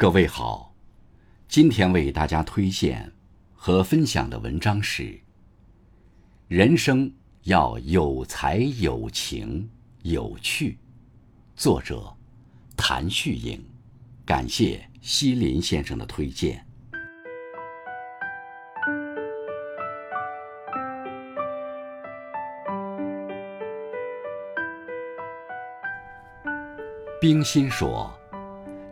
各位好，今天为大家推荐和分享的文章是《人生要有才有情有趣》，作者谭旭颖，感谢西林先生的推荐。冰心说：“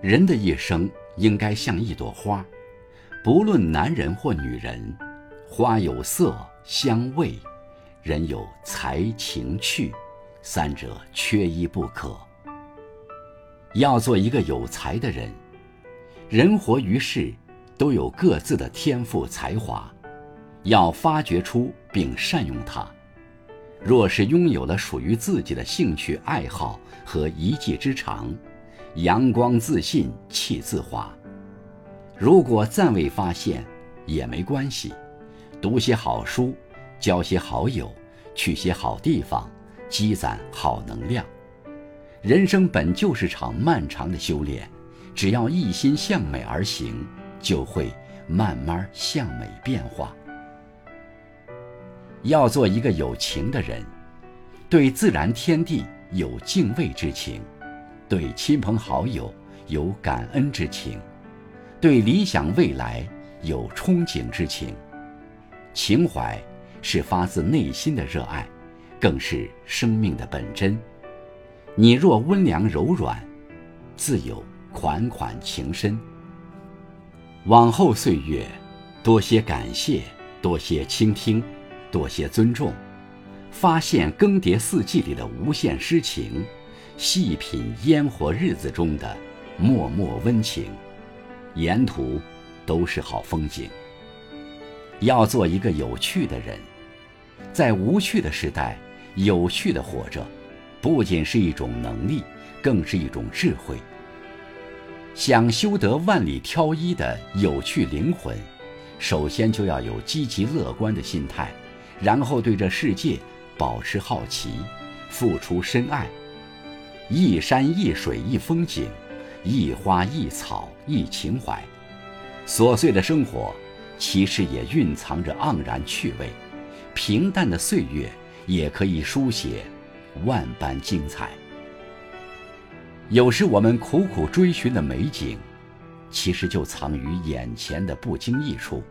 人的一生应该像一朵花，不论男人或女人，花有色香味，人有才情趣，三者缺一不可。要做一个有才的人，人活于世都有各自的天赋才华，要发掘出并善用它。”若是拥有了属于自己的兴趣爱好和一技之长，阳光自信，气自华。如果暂未发现，也没关系，读些好书，交些好友，去些好地方，积攒好能量。人生本就是场漫长的修炼，只要一心向美而行，就会慢慢向美变化。要做一个有情的人，对自然天地有敬畏之情，对亲朋好友有感恩之情，对理想未来有憧憬之情。情怀是发自内心的热爱，更是生命的本真。你若温良柔软，自有款款情深。往后岁月，多些感谢，多些倾听。多些尊重，发现更迭四季里的无限诗情，细品烟火日子中的脉脉温情，沿途都是好风景。要做一个有趣的人，在无趣的时代，有趣的活着，不仅是一种能力，更是一种智慧。想修得万里挑一的有趣灵魂，首先就要有积极乐观的心态。然后对这世界保持好奇，付出深爱。一山一水一风景，一花一草一情怀。琐碎的生活，其实也蕴藏着盎然趣味；平淡的岁月，也可以书写万般精彩。有时我们苦苦追寻的美景，其实就藏于眼前的不经意处。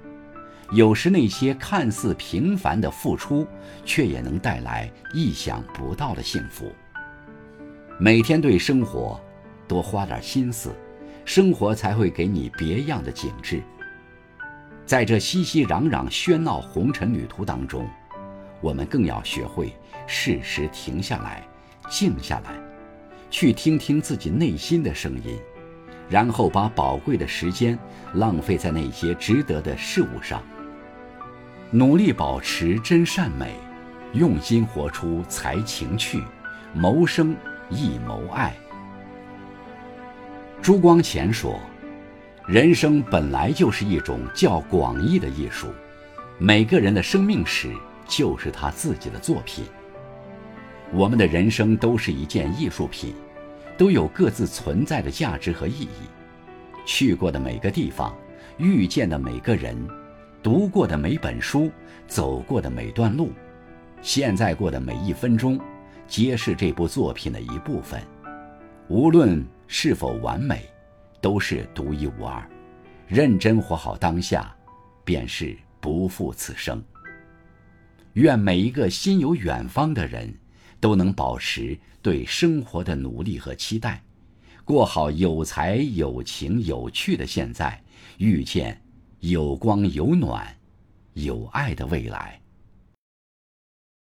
有时那些看似平凡的付出，却也能带来意想不到的幸福。每天对生活多花点心思，生活才会给你别样的景致。在这熙熙攘攘、喧闹红尘旅途当中，我们更要学会适时停下来，静下来，去听听自己内心的声音，然后把宝贵的时间浪费在那些值得的事物上。努力保持真善美，用心活出才情趣，谋生亦谋爱。朱光潜说：“人生本来就是一种较广义的艺术，每个人的生命史就是他自己的作品。我们的人生都是一件艺术品，都有各自存在的价值和意义。去过的每个地方，遇见的每个人。”读过的每本书，走过的每段路，现在过的每一分钟，皆是这部作品的一部分。无论是否完美，都是独一无二。认真活好当下，便是不负此生。愿每一个心有远方的人，都能保持对生活的努力和期待，过好有才、有情、有趣的现在，遇见。有光有暖，有爱的未来。